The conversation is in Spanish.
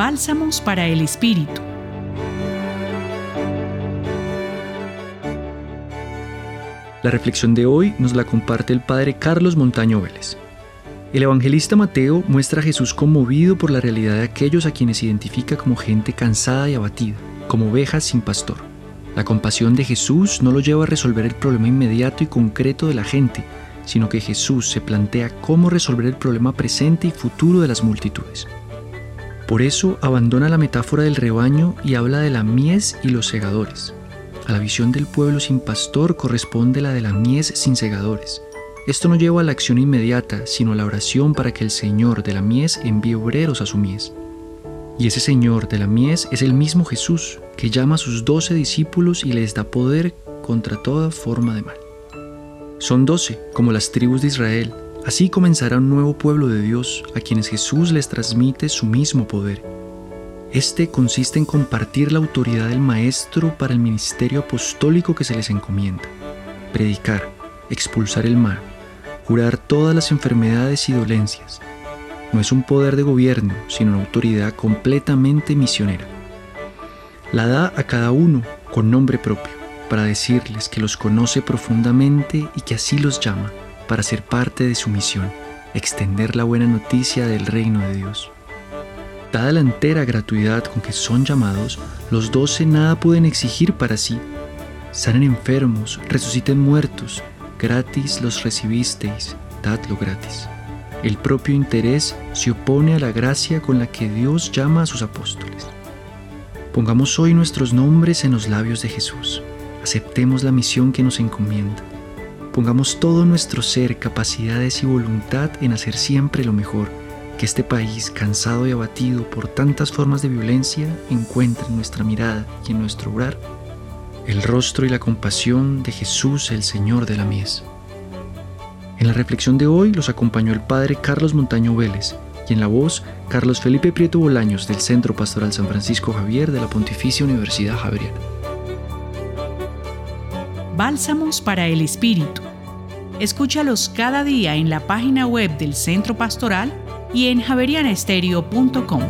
Bálsamos para el Espíritu. La reflexión de hoy nos la comparte el padre Carlos Montaño Vélez. El evangelista Mateo muestra a Jesús conmovido por la realidad de aquellos a quienes identifica como gente cansada y abatida, como ovejas sin pastor. La compasión de Jesús no lo lleva a resolver el problema inmediato y concreto de la gente, sino que Jesús se plantea cómo resolver el problema presente y futuro de las multitudes. Por eso abandona la metáfora del rebaño y habla de la mies y los segadores. A la visión del pueblo sin pastor corresponde la de la mies sin segadores. Esto no lleva a la acción inmediata, sino a la oración para que el Señor de la mies envíe obreros a su mies. Y ese Señor de la mies es el mismo Jesús, que llama a sus doce discípulos y les da poder contra toda forma de mal. Son doce, como las tribus de Israel. Así comenzará un nuevo pueblo de Dios, a quienes Jesús les transmite su mismo poder. Este consiste en compartir la autoridad del Maestro para el ministerio apostólico que se les encomienda. Predicar, expulsar el mal, curar todas las enfermedades y dolencias. No es un poder de gobierno, sino una autoridad completamente misionera. La da a cada uno con nombre propio para decirles que los conoce profundamente y que así los llama para ser parte de su misión, extender la buena noticia del reino de Dios. Dada la entera gratuidad con que son llamados, los doce nada pueden exigir para sí. Sanen enfermos, resuciten muertos, gratis los recibisteis, dadlo gratis. El propio interés se opone a la gracia con la que Dios llama a sus apóstoles. Pongamos hoy nuestros nombres en los labios de Jesús. Aceptemos la misión que nos encomienda. Pongamos todo nuestro ser, capacidades y voluntad en hacer siempre lo mejor, que este país, cansado y abatido por tantas formas de violencia, encuentre en nuestra mirada y en nuestro obrar el rostro y la compasión de Jesús, el Señor de la mies. En la reflexión de hoy los acompañó el Padre Carlos Montaño Vélez y en la voz Carlos Felipe Prieto Bolaños del Centro Pastoral San Francisco Javier de la Pontificia Universidad Javeriana. Bálsamos para el Espíritu. Escúchalos cada día en la página web del Centro Pastoral y en javerianestereo.com.